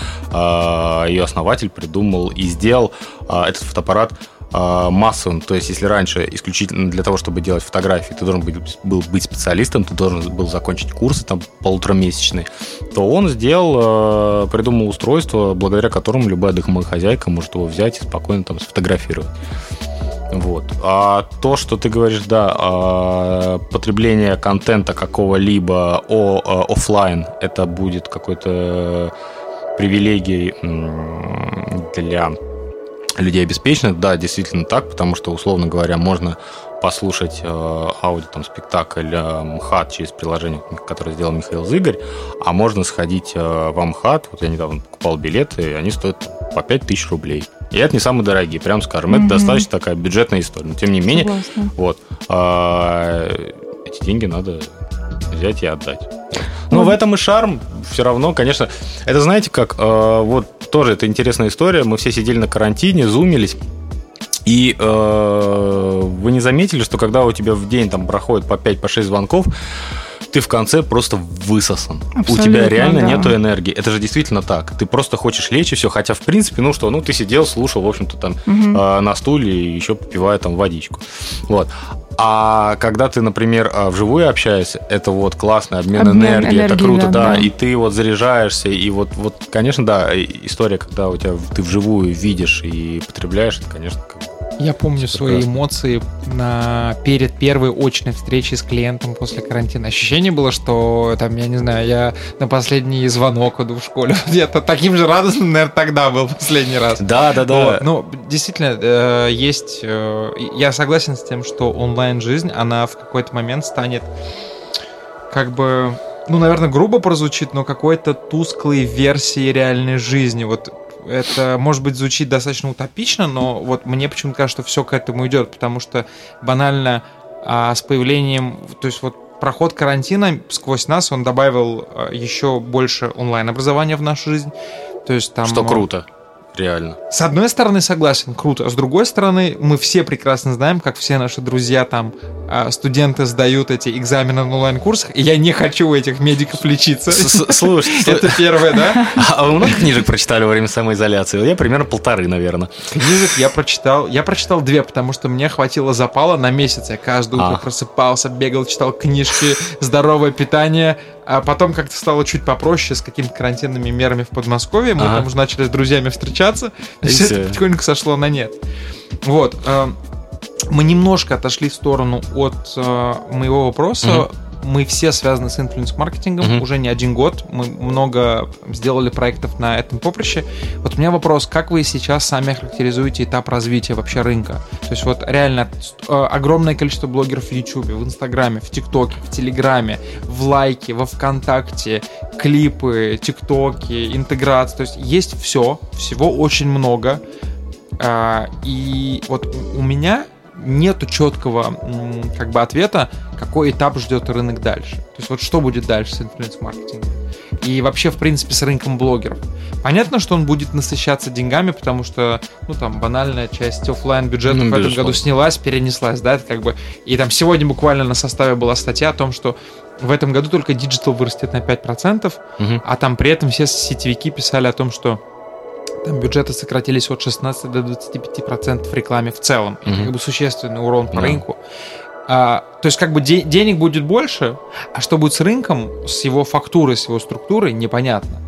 ее основатель придумал и сделал этот фотоаппарат массовым. То есть, если раньше исключительно для того, чтобы делать фотографии, ты должен быть, был быть специалистом, ты должен был закончить курсы там полуторамесячные, то он сделал, придумал устройство, благодаря которому любая домохозяйка может его взять и спокойно там сфотографировать. Вот. А то, что ты говоришь, да, а, потребление контента какого-либо о, а, офлайн, это будет какой-то привилегией для людей обеспеченных. Да, действительно так, потому что, условно говоря, можно послушать э, аудио, там, спектакль э, МХАТ через приложение, которое сделал Михаил Зыгорь, а можно сходить э, в МХАТ, вот я недавно покупал билеты, и они стоят по 5000 рублей. И это не самые дорогие, прям скажем. Это достаточно такая бюджетная история. Но тем не менее, Согласна. вот, э, эти деньги надо взять и отдать. Но mm-hmm. в этом и шарм все равно, конечно. Это знаете как, э, вот тоже это интересная история. Мы все сидели на карантине, зумились. И э, вы не заметили, что когда у тебя в день там проходит по 5-6 по звонков, ты в конце просто высосан. Абсолютно, у тебя реально да. нету энергии. Это же действительно так. Ты просто хочешь лечь и все. Хотя, в принципе, ну что, ну ты сидел, слушал, в общем-то, там угу. э, на стуле и еще попивая там водичку. Вот. А когда ты, например, а, вживую общаешься, это вот классный обмен, обмен энергии, энергии, это круто, да, да, да. И ты вот заряжаешься, и вот, вот, конечно, да, история, когда у тебя ты вживую видишь и потребляешь, это, конечно, как я помню свои эмоции на перед первой очной встречей с клиентом после карантина. Ощущение было, что там, я не знаю, я на последний звонок иду в школе. Где-то таким же радостным, наверное, тогда был последний раз. Да, да, да. Вот. Ну, действительно, э, есть... Э, я согласен с тем, что онлайн-жизнь, она в какой-то момент станет как бы ну, наверное, грубо прозвучит, но какой-то тусклой версии реальной жизни. Вот это, может быть, звучит достаточно утопично, но вот мне почему-то кажется, что все к этому идет, потому что банально а, с появлением, то есть вот проход карантина сквозь нас, он добавил а, еще больше онлайн-образования в нашу жизнь. То есть там... Что круто реально. С одной стороны, согласен, круто. А с другой стороны, мы все прекрасно знаем, как все наши друзья там, а, студенты сдают эти экзамены на онлайн-курсах, и я не хочу у этих медиков лечиться. Слушай, это первое, да? А вы много книжек прочитали во время самоизоляции? Я примерно полторы, наверное. Книжек я прочитал, я прочитал две, потому что мне хватило запала на месяц. Я каждое утро а. просыпался, бегал, читал книжки, здоровое питание, а потом как-то стало чуть попроще с какими-то карантинными мерами в Подмосковье. Мы ага. там уже начали с друзьями встречаться. И, все это потихоньку сошло на нет. Вот. Э, мы немножко отошли в сторону от э, моего вопроса. Угу мы все связаны с influence-маркетингом mm-hmm. уже не один год. Мы много сделали проектов на этом поприще. Вот у меня вопрос, как вы сейчас сами характеризуете этап развития вообще рынка? То есть вот реально э, огромное количество блогеров в YouTube, в Инстаграме, в ТикТоке, в Телеграме, в Лайке, во Вконтакте, клипы, ТикТоки, интеграция. То есть есть все, всего очень много. А, и вот у меня нету четкого как бы ответа, какой этап ждет рынок дальше. То есть вот что будет дальше с инфлюенс-маркетингом. И вообще, в принципе, с рынком блогеров. Понятно, что он будет насыщаться деньгами, потому что, ну, там, банальная часть офлайн бюджета ну, в этом году снялась, перенеслась, да, это как бы... И там сегодня буквально на составе была статья о том, что в этом году только digital вырастет на 5%, угу. а там при этом все сетевики писали о том, что там бюджеты сократились от 16 до 25 процентов в рекламе в целом. Mm-hmm. Это как бы существенный урон по mm-hmm. рынку. А, то есть как бы де- денег будет больше, а что будет с рынком, с его фактурой, с его структурой, непонятно.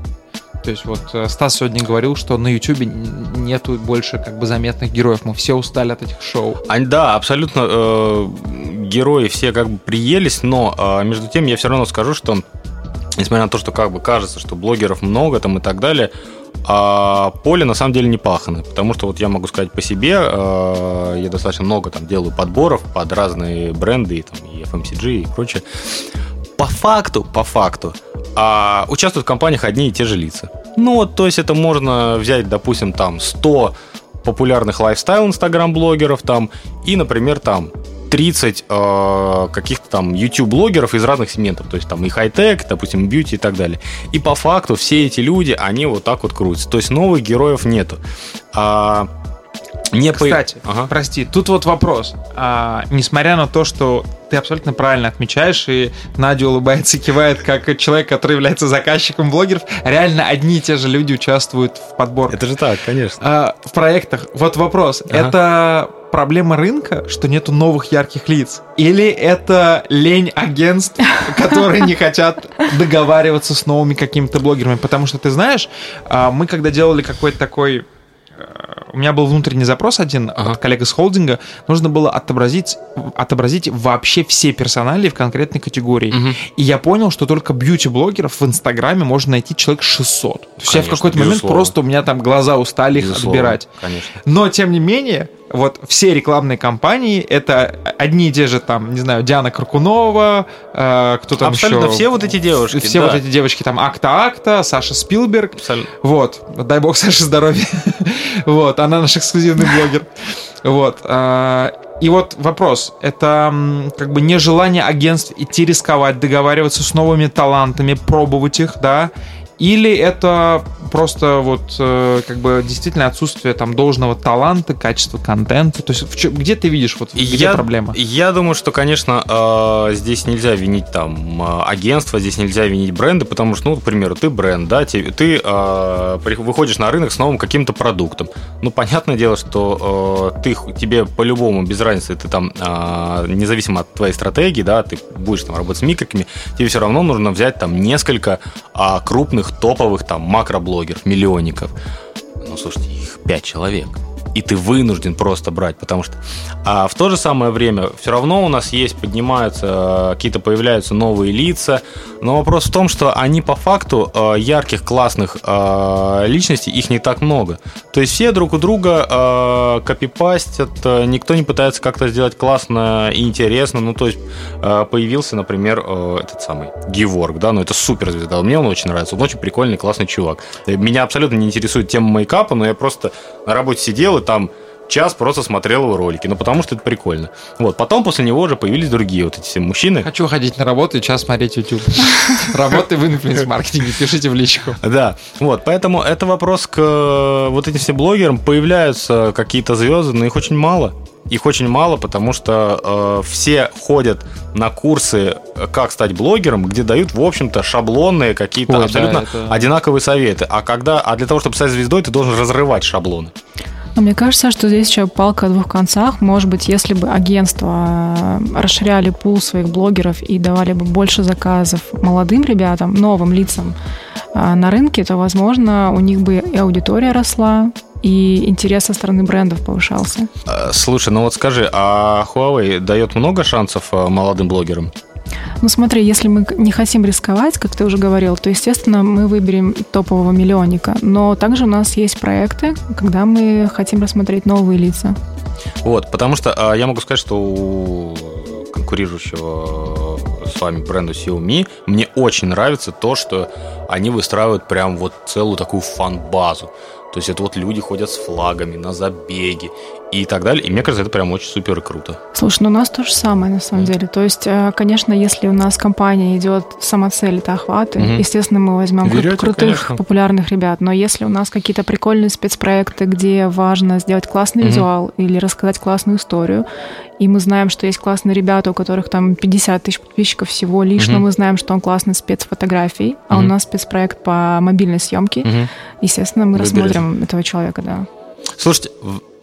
То есть вот э, Стас сегодня говорил, что на YouTube нету больше как бы заметных героев. Мы все устали от этих шоу. А, да, абсолютно. Э, герои все как бы приелись, но э, между тем я все равно скажу, что несмотря на то, что как бы кажется, что блогеров много там и так далее, а поле на самом деле не пахано, потому что вот я могу сказать по себе, э, я достаточно много там делаю подборов под разные бренды, и, там, и FMCG и прочее. По факту, по факту, а участвуют в компаниях одни и те же лица. Ну вот, то есть это можно взять, допустим, там 100 популярных лайфстайл инстаграм-блогеров там и, например, там 30 э, каких-то там YouTube-блогеров из разных сегментов, то есть там и хай-тек, допустим, бьюти и так далее. И по факту все эти люди, они вот так вот крутятся. То есть новых героев нету. А, не Кстати, по... ага. прости, тут вот вопрос. А, несмотря на то, что ты абсолютно правильно отмечаешь, и Надя улыбается и кивает, как человек, который является заказчиком блогеров, реально одни и те же люди участвуют в подборке. Это же так, конечно. А, в проектах. Вот вопрос. Ага. Это проблема рынка, что нету новых ярких лиц? Или это лень агентств, которые не хотят договариваться с новыми какими-то блогерами? Потому что ты знаешь, а, мы когда делали какой-то такой у меня был внутренний запрос один ага. от коллег из холдинга. Нужно было отобразить, отобразить вообще все персонали в конкретной категории. Угу. И я понял, что только бьюти-блогеров в Инстаграме можно найти человек 600. То есть Конечно, я в какой-то момент просто у меня там глаза устали безусловно, их отбирать. Конечно. Но, тем не менее, вот все рекламные кампании это одни и те же там, не знаю, Диана Каркунова, э, кто там Абсолютно еще. все вот эти девушки. Все да. вот эти девочки там Акта-Акта, Саша Спилберг. Абсолютно. Вот. Дай бог Саше здоровья. вот, она наш эксклюзивный блогер. Вот. Э, и вот вопрос. Это как бы нежелание агентств идти рисковать, договариваться с новыми талантами, пробовать их, да, Или это просто вот э, как бы действительно отсутствие там должного таланта, качества контента? То есть где ты видишь вот где я, проблема? Я думаю, что, конечно, э, здесь нельзя винить там э, агентство, здесь нельзя винить бренды, потому что, ну, к примеру, ты бренд, да, ты, ты выходишь на рынок с новым каким-то продуктом. Ну, понятное дело, что ты тебе по-любому без разницы, ты там независимо от твоей стратегии, да, ты будешь там работать с микриками, тебе все равно нужно взять там несколько крупных топовых там макроблогеров, миллионников. Ну, слушайте, их пять человек и ты вынужден просто брать, потому что а в то же самое время все равно у нас есть, поднимаются, какие-то появляются новые лица, но вопрос в том, что они по факту э, ярких, классных э, личностей, их не так много. То есть все друг у друга э, копипастят, никто не пытается как-то сделать классно и интересно, ну то есть появился, например, этот самый Геворг, да, ну это супер звезда, мне он очень нравится, он очень прикольный, классный чувак. Меня абсолютно не интересует тема мейкапа, но я просто на работе сидел там час просто смотрел его ролики, ну потому что это прикольно. Вот, потом после него уже появились другие вот эти все мужчины. Хочу ходить на работу и час смотреть YouTube. Работы в инфлюенс-маркетинге, пишите в личку. Да, вот, поэтому это вопрос к э, вот этим всем блогерам. Появляются какие-то звезды, но их очень мало. Их очень мало, потому что э, все ходят на курсы, как стать блогером, где дают, в общем-то, шаблонные какие-то Ой, абсолютно да, это... одинаковые советы. А когда, а для того, чтобы стать звездой, ты должен разрывать шаблоны. Но мне кажется, что здесь еще палка о двух концах. Может быть, если бы агентства расширяли пул своих блогеров и давали бы больше заказов молодым ребятам, новым лицам а, на рынке, то, возможно, у них бы и аудитория росла, и интерес со стороны брендов повышался. А, слушай, ну вот скажи, а Huawei дает много шансов молодым блогерам? Ну смотри, если мы не хотим рисковать, как ты уже говорил, то, естественно, мы выберем топового миллионника. Но также у нас есть проекты, когда мы хотим рассмотреть новые лица. Вот, потому что а, я могу сказать, что у конкурирующего с вами бренда Xiaomi мне очень нравится то, что они выстраивают прям вот целую такую фан-базу. То есть это вот люди ходят с флагами на забеги и так далее. И мне кажется, это прям очень супер круто. Слушай, ну у нас то же самое на самом mm. деле. То есть, э, конечно, если у нас компания идет сама цель это охваты, mm-hmm. естественно, мы возьмем Берете, крутых, конечно. популярных ребят. Но если у нас какие-то прикольные спецпроекты, где важно сделать классный mm-hmm. визуал или рассказать классную историю, и мы знаем, что есть классные ребята, у которых там 50 тысяч подписчиков всего лишь, mm-hmm. но мы знаем, что он классный спецфотографий, а mm-hmm. у нас спецпроект по мобильной съемке, mm-hmm. естественно, мы Выберете. рассмотрим этого человека, да. Слушайте,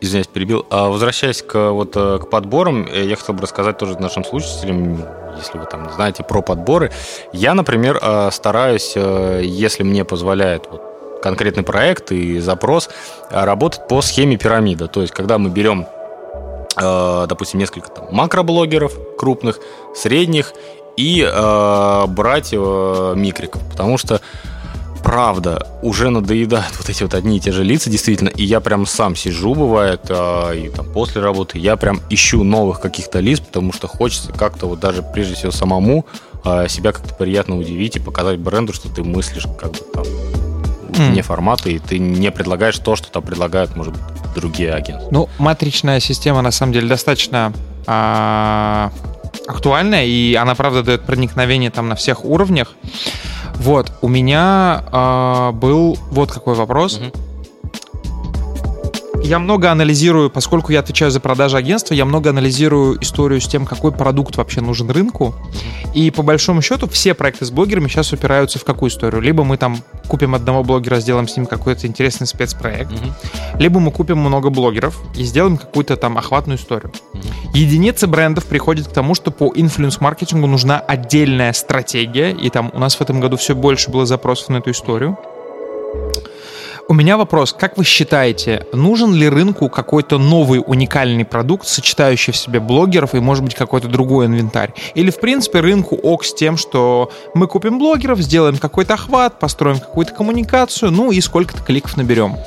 извиняюсь, перебил. А возвращаясь к, вот, э, к подборам, э, я хотел бы рассказать тоже нашим слушателям, если вы там знаете про подборы. Я, например, э, стараюсь, если мне позволяет вот, конкретный проект и запрос, работать по схеме пирамида. То есть, когда мы берем допустим, несколько там, макроблогеров крупных, средних и э, брать э, микриков. Потому что правда, уже надоедают вот эти вот одни и те же лица, действительно, и я прям сам сижу, бывает, а, и там после работы, я прям ищу новых каких-то лиц, потому что хочется как-то вот даже прежде всего самому а, себя как-то приятно удивить и показать бренду, что ты мыслишь как бы там вне mm. формата, и ты не предлагаешь то, что там предлагают, может быть, другие агенты. Ну, матричная система, на самом деле, достаточно а, актуальная, и она, правда, дает проникновение там на всех уровнях. Вот, у меня э, был вот какой вопрос. Угу. Я много анализирую, поскольку я отвечаю за продажи агентства, я много анализирую историю с тем, какой продукт вообще нужен рынку. И по большому счету все проекты с блогерами сейчас упираются в какую историю? Либо мы там купим одного блогера, сделаем с ним какой-то интересный спецпроект, угу. либо мы купим много блогеров и сделаем какую-то там охватную историю. Угу. Единицы брендов приходят к тому, что по инфлюенс-маркетингу нужна отдельная стратегия, и там у нас в этом году все больше было запросов на эту историю. У меня вопрос. Как вы считаете, нужен ли рынку какой-то новый уникальный продукт, сочетающий в себе блогеров и, может быть, какой-то другой инвентарь? Или, в принципе, рынку ок с тем, что мы купим блогеров, сделаем какой-то охват, построим какую-то коммуникацию, ну и сколько-то кликов наберем?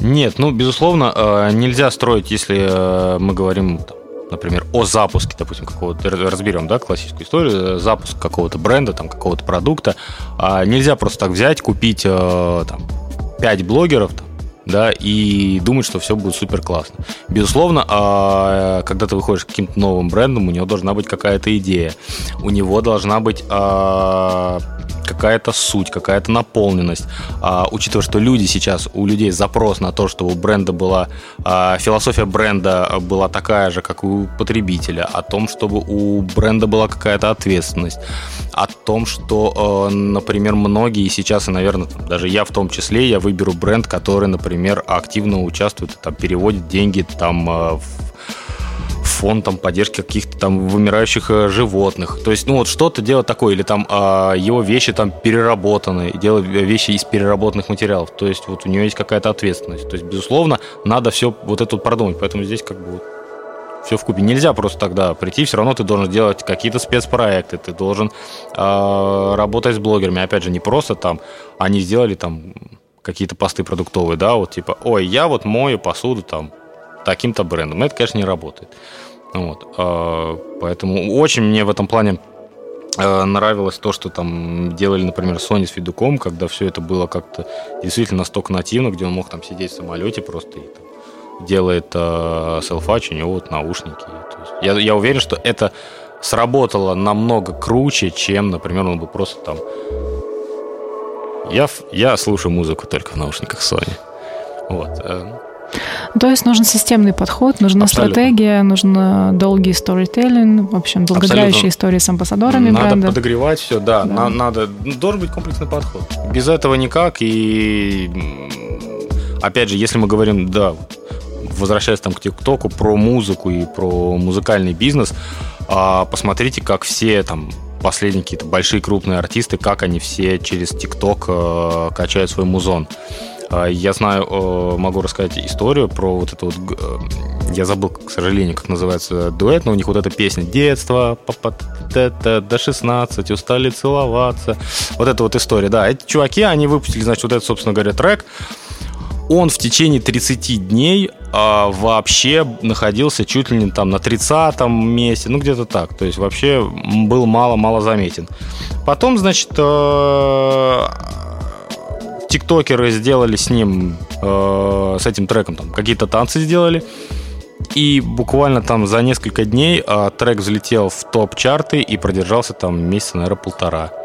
Нет, ну, безусловно, э, нельзя строить, если э, мы говорим например, о запуске, допустим, какого-то, разберем, да, классическую историю, запуск какого-то бренда, там, какого-то продукта, а нельзя просто так взять, купить, э, там, 5 блогеров, да, и думать, что все будет супер классно. Безусловно, а, когда ты выходишь к каким-то новым брендом, у него должна быть какая-то идея, у него должна быть а, какая-то суть, какая-то наполненность. А, учитывая, что люди сейчас, у людей запрос на то, чтобы у бренда была, философия бренда была такая же, как у потребителя, о том, чтобы у бренда была какая-то ответственность, о том, что, э, например, многие сейчас, и, наверное, даже я в том числе, я выберу бренд, который, например, активно участвует, там, переводит деньги там э, в фонд там, поддержки каких-то там вымирающих э, животных. То есть, ну вот что-то делать такое, или там э, его вещи там переработаны, делать вещи из переработанных материалов. То есть вот у него есть какая-то ответственность. То есть, безусловно, надо все вот это продумать. Поэтому здесь как бы все в купе. Нельзя просто тогда прийти, все равно ты должен делать какие-то спецпроекты, ты должен э, работать с блогерами. Опять же, не просто там они сделали там какие-то посты продуктовые, да, вот типа, ой, я вот мою посуду там таким-то брендом. Это, конечно, не работает. Вот. А, поэтому очень мне в этом плане а, нравилось то, что там делали, например, Sony с Фидуком, когда все это было как-то действительно настолько нативно, где он мог там сидеть в самолете просто и там, делает э, селфач, у него вот наушники. я, я уверен, что это сработало намного круче, чем, например, он бы просто там... Я, я слушаю музыку только в наушниках Sony. Вот. Э, то есть нужен системный подход, нужна Абсолютно. стратегия, нужен долгий сторителлинг, в общем, долгоиграющие истории с амбассадорами надо бренда. Надо подогревать все, да, да. На, надо, ну, должен быть комплексный подход. Без этого никак, и опять же, если мы говорим, да, возвращаясь там к ТикТоку, про музыку и про музыкальный бизнес, а, посмотрите, как все там последние какие-то большие крупные артисты, как они все через ТикТок э, качают свой музон. А, я знаю, могу рассказать историю про вот это вот... Э, я забыл, к сожалению, как называется дуэт, но у них вот эта песня «Детство», до 16, устали целоваться. Вот эта вот история, да. Эти чуваки, они выпустили, значит, вот этот, собственно говоря, трек. Он в течение 30 дней а, вообще находился чуть ли не там на 30-м месте, ну где-то так. То есть вообще был мало-мало заметен. Потом, значит, э, тиктокеры сделали с ним, э, с этим треком, там, какие-то танцы сделали. И буквально там за несколько дней э, трек взлетел в топ-чарты и продержался там месяца, наверное, полтора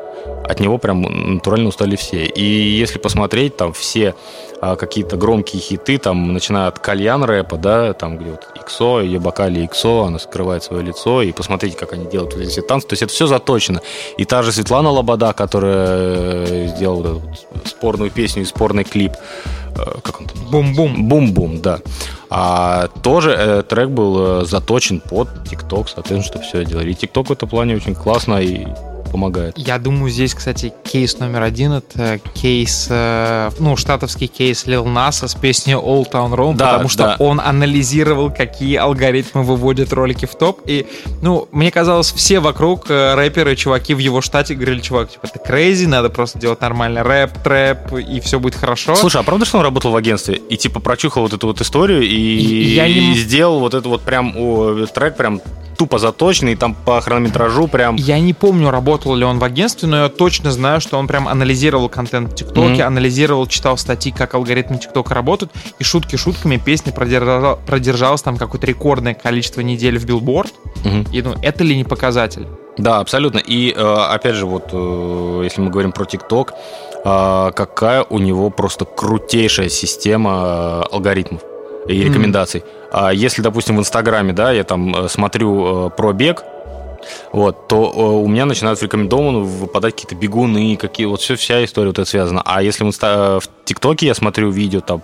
от него прям натурально устали все. И если посмотреть, там все а, какие-то громкие хиты, там, начиная от кальян рэпа, да, там, где вот Иксо, ее бокали Иксо, она скрывает свое лицо, и посмотрите, как они делают вот эти танцы, то есть это все заточено. И та же Светлана Лобода, которая э, сделала вот эту спорную песню и спорный клип, э, как он там? Бум-бум. Бум-бум, да. А тоже э, трек был э, заточен под ТикТок, соответственно, что все делали. И ТикТок в этом плане очень классно и помогает. Я думаю, здесь, кстати, кейс номер один это кейс, э, ну, штатовский кейс Лил Наса с песней Old Town Road, да, потому что да. он анализировал, какие алгоритмы выводят ролики в топ. И, ну, мне казалось, все вокруг э, рэперы, чуваки в его штате говорили, чувак, типа, ты crazy, надо просто делать нормальный рэп, трэп, и все будет хорошо. Слушай, а правда, что он работал в агентстве? И, типа, прочухал вот эту вот историю и, и я не... сделал вот это вот прям о, трек прям тупо заточенный, там по хронометражу прям... Я не помню, работал ли он в агентстве, но я точно знаю, что он прям анализировал контент в ТикТоке, mm-hmm. анализировал, читал статьи, как алгоритмы ТикТока работают, и шутки шутками песня продержала, продержалась там какое-то рекордное количество недель в билборд, mm-hmm. и ну, это ли не показатель? Да, абсолютно. И э, опять же, вот э, если мы говорим про ТикТок, э, какая у него просто крутейшая система алгоритмов и рекомендаций. Mm-hmm. А если, допустим, в Инстаграме, да, я там смотрю э, про бег, вот, то э, у меня начинают в рекомендованную выпадать какие-то бегуны, какие, вот все, вся история вот это связана. А если в, инста, в ТикТоке я смотрю видео, там,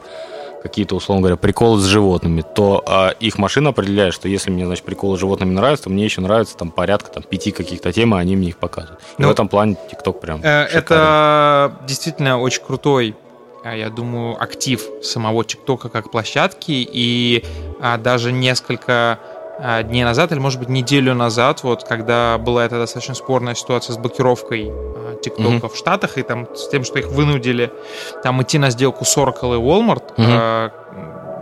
какие-то, условно говоря, приколы с животными, то а, их машина определяет, что если мне, значит, приколы с животными нравятся, то мне еще нравится там порядка там, пяти каких-то тем, и они мне их показывают. Ну, и в этом плане ТикТок прям э, Это действительно очень крутой а, я думаю, актив самого ТикТока как площадки, и а, даже несколько дней назад, или, может быть, неделю назад, вот, когда была эта достаточно спорная ситуация с блокировкой а, ТикТока mm-hmm. в Штатах, и там с тем, что их вынудили там идти на сделку с Oracle и Walmart, mm-hmm.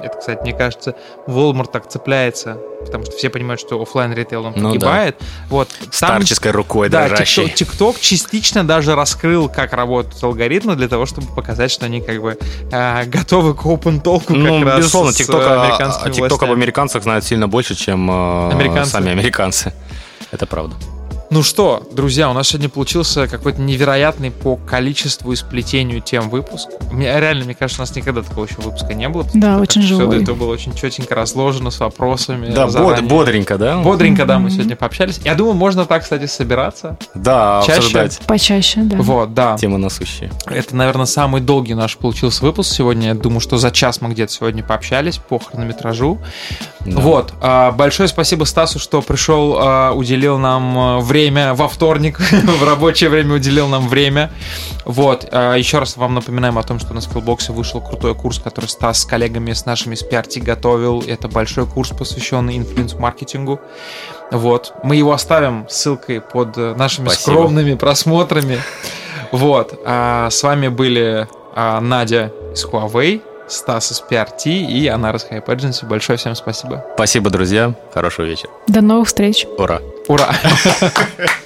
Это, кстати, мне кажется, Walmart так цепляется, потому что все понимают, что офлайн ритейл он ну, погибает. Да. Вот, Старческой рукой да, дрожащей. TikTok, частично даже раскрыл, как работают алгоритмы для того, чтобы показать, что они как бы э, готовы к open толку ну, как раз безусловно, TikTok, а, TikTok об американцах знают сильно больше, чем э, американцы. сами американцы. Это правда. Ну что, друзья, у нас сегодня получился какой-то невероятный по количеству и сплетению тем выпуск. Мне, реально, мне кажется, у нас никогда такого еще выпуска не было. Да, очень живой. Все это было очень четенько разложено с вопросами. Да, bod, бодренько, да? Бодренько, да, мы сегодня пообщались. Я думаю, можно так, кстати, собираться. Да, Чаще. обсуждать. Почаще, да. Вот, да. Темы насущие. Это, наверное, самый долгий наш получился выпуск сегодня. Я думаю, что за час мы где-то сегодня пообщались по хронометражу. Да. Вот. а, Большое спасибо Стасу, что пришел, а, уделил нам а, время во вторник, в рабочее время уделил нам время. Вот. а, Еще раз вам напоминаем о том, что на скиллбоксе вышел крутой курс, который Стас с коллегами, с нашими с PRT готовил. Это большой курс, посвященный инфлюенс-маркетингу. Вот. Мы его оставим ссылкой под э, нашими Спасибо. скромными просмотрами. Вот. А с вами были а, Надя из Huawei, Стас из PRT и Анара из Hype Agency. Большое всем спасибо. Спасибо, друзья. Хорошего вечера. До новых встреч. Ура. Ура!